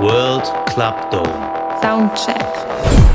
World Club Dome. Soundcheck.